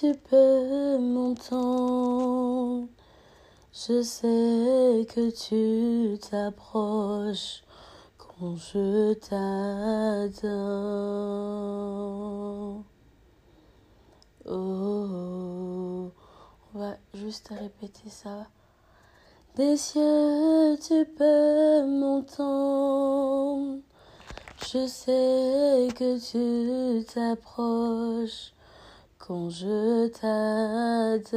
tu peux m'entendre. Je sais que tu t'approches quand je t'adore. Oh, on va juste répéter ça. Des cieux, tu peux m'entendre. Je sais que tu t'approches quand je t'adore.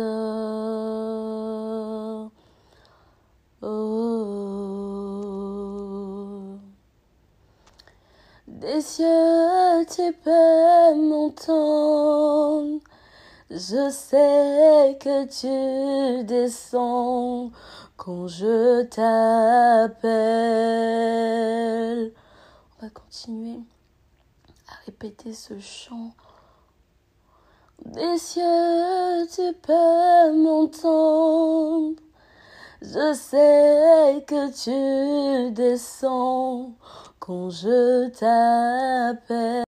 Oh. Des cieux, tu peux m'entendre. Je sais que tu descends quand je t'appelle. On va continuer à répéter ce chant. Des cieux, tu peux m'entendre. Je sais que tu descends quand je t'appelle.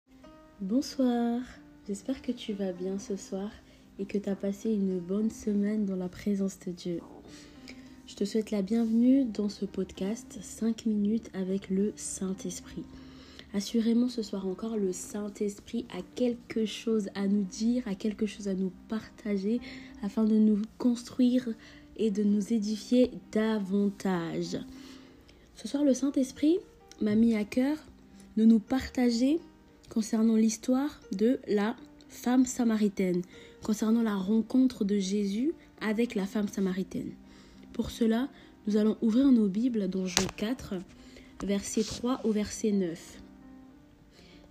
Bonsoir, j'espère que tu vas bien ce soir et que tu as passé une bonne semaine dans la présence de Dieu. Je te souhaite la bienvenue dans ce podcast 5 minutes avec le Saint-Esprit. Assurément, ce soir encore, le Saint-Esprit a quelque chose à nous dire, a quelque chose à nous partager afin de nous construire et de nous édifier davantage. Ce soir, le Saint-Esprit m'a mis à cœur de nous partager concernant l'histoire de la femme samaritaine, concernant la rencontre de Jésus avec la femme samaritaine. Pour cela, nous allons ouvrir nos Bibles dans Jean 4, verset 3 au verset 9.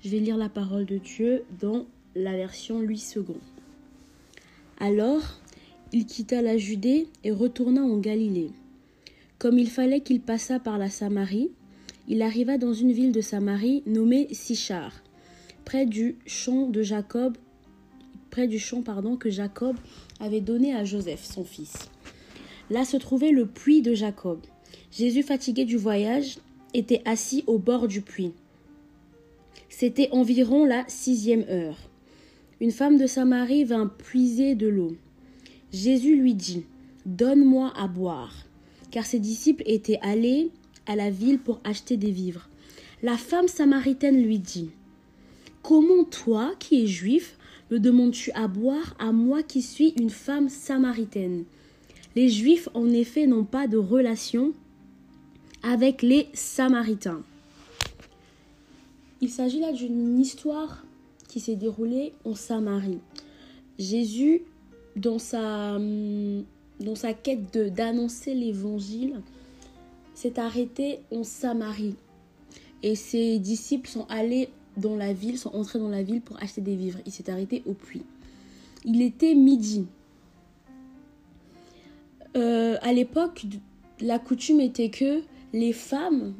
Je vais lire la parole de Dieu dans la version Louis II. Alors, il quitta la Judée et retourna en Galilée. Comme il fallait qu'il passât par la Samarie, il arriva dans une ville de Samarie nommée Sichar, près du champ de Jacob, près du champ pardon que Jacob avait donné à Joseph, son fils. Là se trouvait le puits de Jacob. Jésus, fatigué du voyage, était assis au bord du puits. C'était environ la sixième heure. Une femme de Samarie vint puiser de l'eau. Jésus lui dit Donne-moi à boire. Car ses disciples étaient allés à la ville pour acheter des vivres. La femme samaritaine lui dit Comment toi, qui es juif, me demandes-tu à boire à moi qui suis une femme samaritaine? Les juifs, en effet, n'ont pas de relation avec les samaritains. Il s'agit là d'une histoire qui s'est déroulée en Samarie. Jésus, dans sa, sa quête d'annoncer l'évangile, s'est arrêté en Samarie. Et ses disciples sont allés dans la ville, sont entrés dans la ville pour acheter des vivres. Il s'est arrêté au puits. Il était midi. Euh, à l'époque, la coutume était que les femmes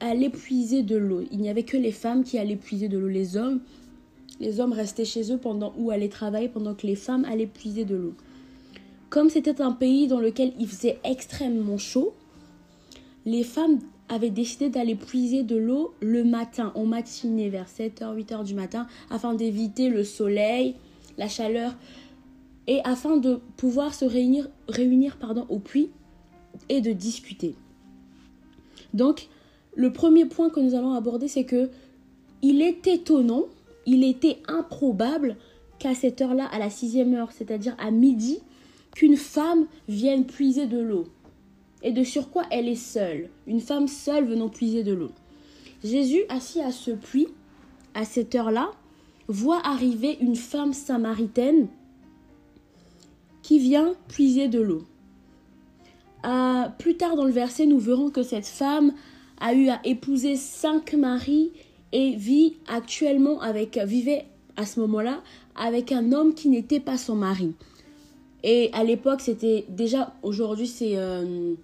allaient puiser de l'eau. Il n'y avait que les femmes qui allaient puiser de l'eau. Les hommes, les hommes restaient chez eux pendant ou allaient travailler pendant que les femmes allaient puiser de l'eau. Comme c'était un pays dans lequel il faisait extrêmement chaud, les femmes avaient décidé d'aller puiser de l'eau le matin, en matinée, vers 7h, 8h du matin, afin d'éviter le soleil, la chaleur, et afin de pouvoir se réunir, réunir pardon, au puits et de discuter. Donc, le premier point que nous allons aborder, c'est que il est étonnant, il était improbable qu'à cette heure-là, à la sixième heure, c'est-à-dire à midi, qu'une femme vienne puiser de l'eau. Et de surcroît, elle est seule, une femme seule venant puiser de l'eau. Jésus, assis à ce puits, à cette heure-là, voit arriver une femme samaritaine qui vient puiser de l'eau. plus tard dans le verset, nous verrons que cette femme a eu à épouser cinq maris et vit actuellement avec, vivait à ce moment-là avec un homme qui n'était pas son mari. Et à l'époque, c'était déjà, aujourd'hui, c'est euh,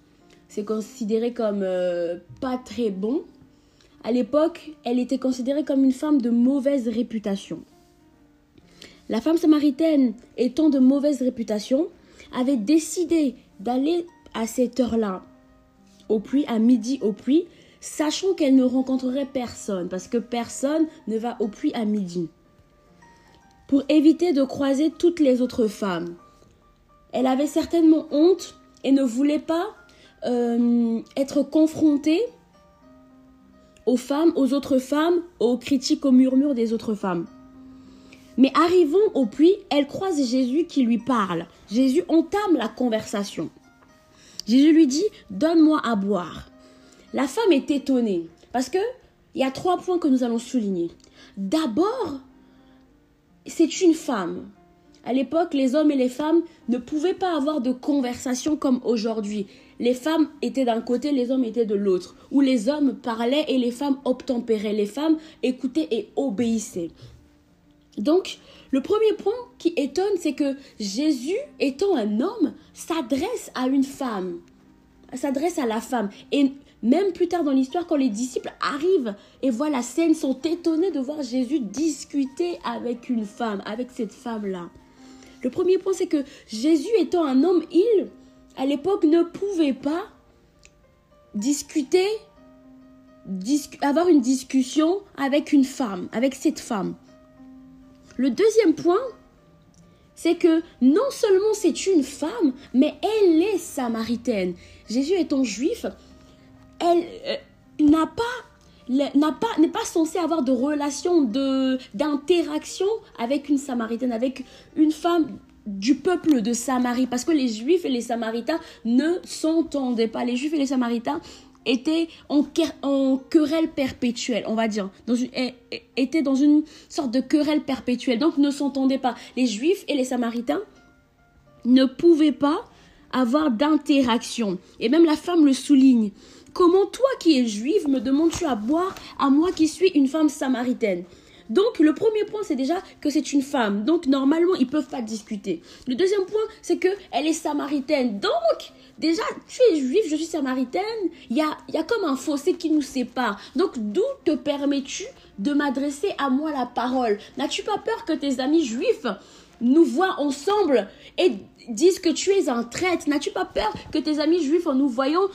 considéré comme euh, pas très bon. À l'époque, elle était considérée comme une femme de mauvaise réputation. La femme samaritaine, étant de mauvaise réputation, avait décidé d'aller à cette heure-là au puits, à midi au puits, sachant qu'elle ne rencontrerait personne, parce que personne ne va au puits à midi. pour éviter de croiser toutes les autres femmes. Elle avait certainement honte et ne voulait pas euh, être confrontée aux femmes, aux autres femmes, aux critiques, aux murmures des autres femmes. Mais arrivons au puits, elle croise Jésus qui lui parle. Jésus entame la conversation. Jésus lui dit Donne-moi à boire. La femme est étonnée parce que il y a trois points que nous allons souligner. D'abord, c'est une femme. À l'époque, les hommes et les femmes ne pouvaient pas avoir de conversation comme aujourd'hui. Les femmes étaient d'un côté, les hommes étaient de l'autre. Où les hommes parlaient et les femmes obtempéraient. Les femmes écoutaient et obéissaient. Donc, le premier point qui étonne, c'est que Jésus, étant un homme, s'adresse à une femme, s'adresse à la femme. Et même plus tard dans l'histoire, quand les disciples arrivent et voient la scène, sont étonnés de voir Jésus discuter avec une femme, avec cette femme-là. Le premier point, c'est que Jésus étant un homme, il, à l'époque, ne pouvait pas discuter, avoir une discussion avec une femme, avec cette femme. Le deuxième point, c'est que non seulement c'est une femme, mais elle est samaritaine. Jésus étant juif, elle euh, n'a pas n'est pas censée avoir de relation de d'interaction avec une samaritaine avec une femme du peuple de Samarie parce que les juifs et les samaritains ne s'entendaient pas les juifs et les samaritains était en, querelle perpétuelle, on va dire, était dans une sorte de querelle perpétuelle, donc ne s'entendaient pas. Les Juifs et les Samaritains ne pouvaient pas avoir d'interaction. Et même la femme le souligne. Comment toi qui es juive me demandes-tu à boire à moi qui suis une femme samaritaine? Donc le premier point c'est déjà que c'est une femme. Donc normalement ils peuvent pas discuter. Le deuxième point c'est que elle est samaritaine. Donc Déjà, tu es juif, je suis samaritaine. Il y a, y a comme un fossé qui nous sépare. Donc, d'où te permets-tu de m'adresser à moi la parole? N'as-tu pas peur que tes amis juifs nous voient ensemble et disent que tu es un traître? N'as-tu pas peur que tes amis juifs, en nous voyant,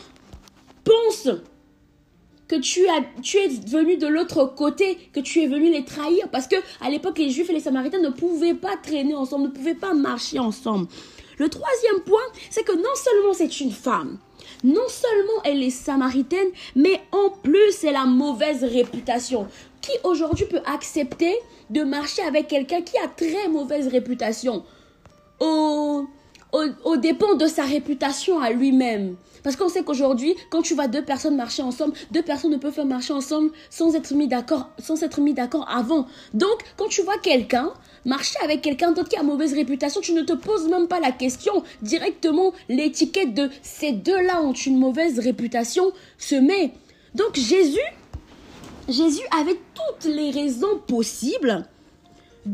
que tu, as, tu es venu de l'autre côté, que tu es venu les trahir Parce que à l'époque, les juifs et les samaritains ne pouvaient pas traîner ensemble, ne pouvaient pas marcher ensemble. Le troisième point, c'est que non seulement c'est une femme, non seulement elle est samaritaine, mais en plus elle a mauvaise réputation. Qui aujourd'hui peut accepter de marcher avec quelqu'un qui a très mauvaise réputation? Au, au, dépend de sa réputation à lui-même parce qu'on sait qu'aujourd'hui, quand tu vois deux personnes marcher ensemble, deux personnes ne peuvent pas marcher ensemble sans être mis d'accord, sans être mis d'accord avant. Donc, quand tu vois quelqu'un marcher avec quelqu'un d'autre qui a mauvaise réputation, tu ne te poses même pas la question. Directement, l'étiquette de ces deux-là ont une mauvaise réputation se met. Donc Jésus, Jésus avait toutes les raisons possibles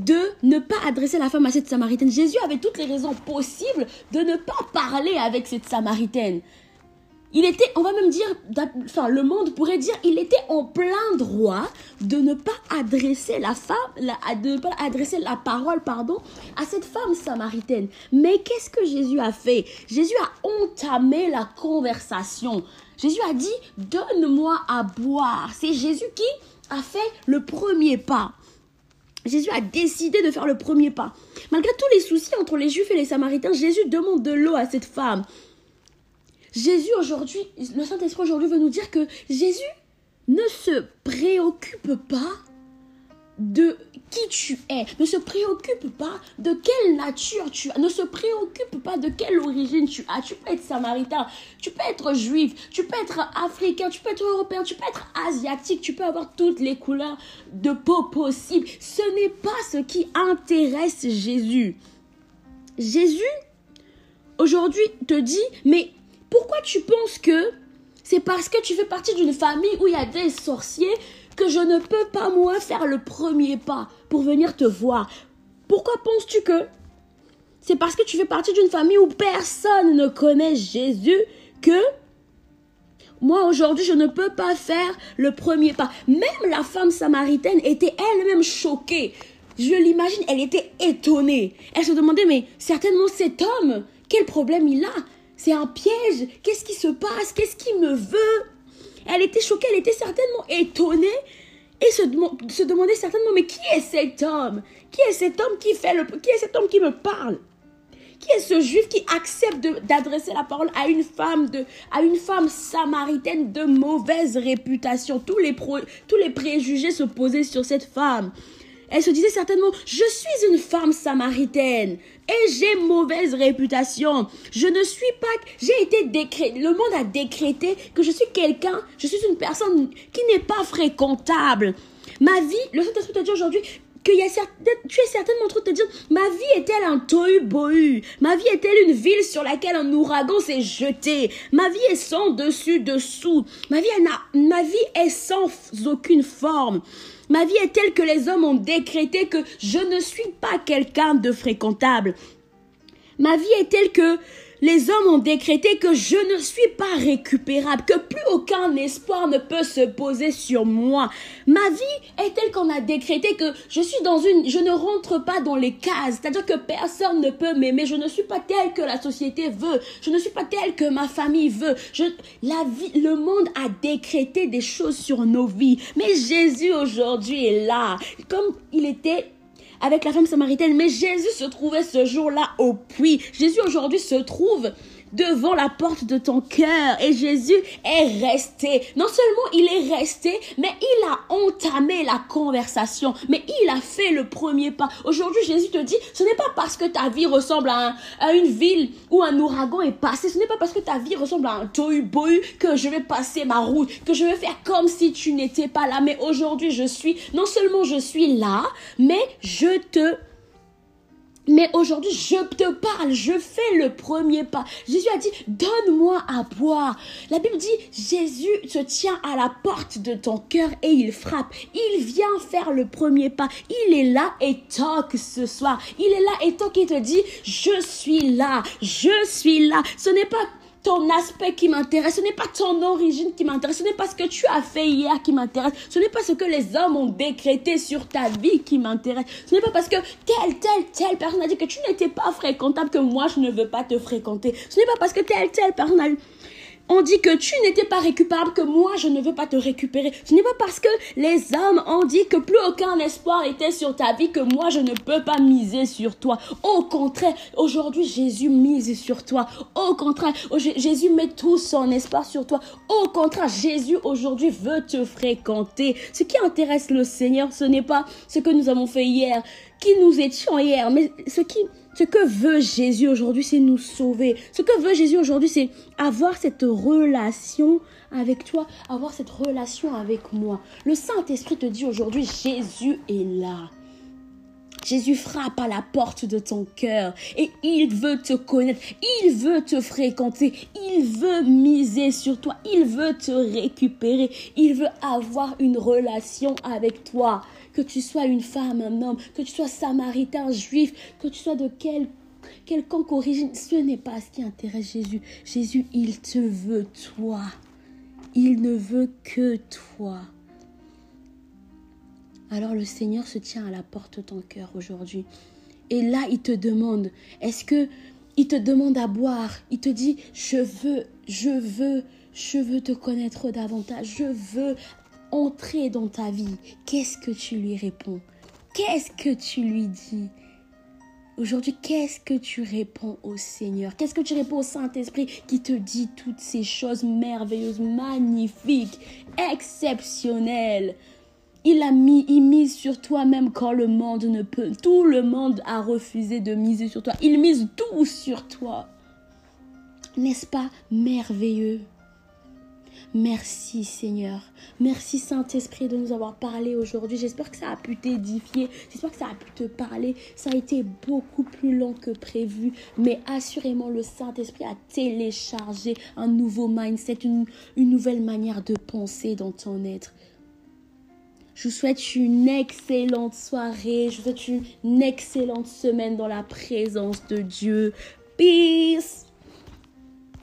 de ne pas adresser la femme à cette samaritaine. Jésus avait toutes les raisons possibles de ne pas parler avec cette samaritaine. Il était, on va même dire, enfin, le monde pourrait dire, il était en plein droit de ne pas adresser la femme, de ne pas adresser la parole, pardon, à cette femme samaritaine. Mais qu'est-ce que Jésus a fait? Jésus a entamé la conversation. Jésus a dit, donne-moi à boire. C'est Jésus qui a fait le premier pas. Jésus a décidé de faire le premier pas. Malgré tous les soucis entre les Juifs et les Samaritains, Jésus demande de l'eau à cette femme. Jésus aujourd'hui, le Saint-Esprit aujourd'hui veut nous dire que Jésus ne se préoccupe pas de qui tu es, ne se préoccupe pas de quelle nature tu as, ne se préoccupe pas de quelle origine tu as. Tu peux être samaritain, tu peux être juif, tu peux être africain, tu peux être européen, tu peux être asiatique, tu peux avoir toutes les couleurs de peau possibles. Ce n'est pas ce qui intéresse Jésus. Jésus, aujourd'hui, te dit, mais pourquoi tu penses que c'est parce que tu fais partie d'une famille où il y a des sorciers que je ne peux pas moi faire le premier pas pour venir te voir Pourquoi penses-tu que c'est parce que tu fais partie d'une famille où personne ne connaît Jésus que moi aujourd'hui je ne peux pas faire le premier pas. Même la femme samaritaine était elle-même choquée. Je l'imagine, elle était étonnée. Elle se demandait mais certainement cet homme, quel problème il a? C'est un piège. Qu'est-ce qui se passe? Qu'est-ce qui me veut? Elle était choquée, elle était certainement étonnée. et se, demander certainement, mais qui est cet homme? Qui est cet homme qui fait. Qui est cet homme qui me parle? Qui est ce juif qui accepte d'adresser la parole à une femme de, à une femme samaritaine de mauvaise réputation? Tous les préjugés se posaient sur cette femme. Elle se disait certainement, je suis une femme samaritaine et j'ai mauvaise réputation. Je ne suis pas, j'ai été décrété, le monde a décrété que je suis quelqu'un, je suis une personne qui n'est pas fréquentable. Ma vie, le Saint-Esprit te dit aujourd'hui, que y a tu es certainement en train de te dire, est-elle un tohu-bohu Ma vie est-elle une ville sur laquelle un ouragan s'est jeté? Ma vie est sans dessus-dessous. Ma vie, ma vie est sans aucune forme. Ma vie est telle que les hommes ont décrété que je ne suis pas quelqu'un de fréquentable. Ma vie est telle que les hommes ont décrété que je ne suis pas récupérable, que plus aucun espoir ne peut se poser sur moi. Ma vie est telle qu'on a décrété que je suis dans une, je ne rentre pas dans les cases, c'est-à-dire que personne ne peut m'aimer, je ne suis pas telle que la société veut, je ne suis pas telle que ma famille veut. La vie, le monde a décrété des choses sur nos vies, mais Jésus aujourd'hui est là, comme il était avec la femme samaritaine. Mais Jésus se trouvait ce jour-là au puits. Jésus aujourd'hui se trouve devant la porte de ton cœur. Et Jésus est resté. Non seulement il est resté, mais il a entamé la conversation. Mais il a fait le premier pas. Aujourd'hui, Jésus te dit, ce n'est pas parce que ta vie ressemble à, une ville où un ouragan est passé. Ce n'est pas parce que ta vie ressemble à un tohu-bohu que je vais passer ma route, que je vais faire comme si tu n'étais pas là. Mais aujourd'hui, je suis, non seulement je suis là, mais je te mais aujourd'hui, je te parle, je fais le premier pas. Jésus a dit, donne-moi à boire. La Bible dit, Jésus se tient à la porte de ton cœur et il frappe. Il vient faire le premier pas. Il est là et toque ce soir. Il est là et toque et te dit, je suis là, je suis là. Ce n'est pas ton aspect qui m'intéresse, ce n'est pas ton origine qui m'intéresse, ce n'est pas ce que tu as fait hier qui m'intéresse, ce n'est pas ce que les hommes ont décrété sur ta vie qui m'intéresse, ce n'est pas parce que telle, telle, telle personne a dit que tu n'étais pas fréquentable que moi je ne veux pas te fréquenter, ce n'est pas parce que telle, telle personne a on dit que tu n'étais pas récupérable, que moi je ne veux pas te récupérer. Ce n'est pas parce que les hommes ont dit que plus aucun espoir était sur ta vie que moi je ne peux pas miser sur toi. Au contraire, aujourd'hui Jésus mise sur toi. Au contraire, Jésus met tout son espoir sur toi. Au contraire, Jésus aujourd'hui veut te fréquenter. Ce qui intéresse le Seigneur, ce n'est pas ce que nous avons fait hier, qui nous étions hier, mais ce qui ce que veut Jésus aujourd'hui, c'est nous sauver. Ce que veut Jésus aujourd'hui, c'est avoir cette relation avec toi, avoir cette relation avec moi. Le Saint-Esprit te dit aujourd'hui, Jésus est là. Jésus frappe à la porte de ton cœur et il veut te connaître, il veut te fréquenter, il veut miser sur toi, il veut te récupérer, il veut avoir une relation avec toi que tu sois une femme, un homme, que tu sois samaritain, juif, que tu sois de quel quelconque origine, ce n'est pas ce qui intéresse Jésus. Jésus, il te veut toi. Il ne veut que toi. Alors le Seigneur se tient à la porte de ton cœur aujourd'hui. Et là, il te demande, est-ce que il te demande à boire? Il te dit, je veux, je veux, je veux te connaître davantage. Je veux entrer dans ta vie, qu'est-ce que tu lui réponds? Qu'est-ce que tu lui dis? Aujourd'hui, qu'est-ce que tu réponds au Seigneur? Qu'est-ce que tu réponds au Saint-Esprit qui te dit toutes ces choses merveilleuses, magnifiques, exceptionnelles? Il a mis, il mise sur toi même quand le monde ne peut. Tout le monde a refusé de miser sur toi. Il mise tout sur toi. N'est-ce pas merveilleux? Merci Seigneur. Merci Saint-Esprit de nous avoir parlé aujourd'hui. J'espère que ça a pu t'édifier. J'espère que ça a pu te parler. Ça a été beaucoup plus long que prévu. Mais assurément, le Saint-Esprit a téléchargé un nouveau mindset, une, une nouvelle manière de penser dans ton être. Je vous souhaite une excellente soirée. Je vous souhaite une excellente semaine dans la présence de Dieu. Peace.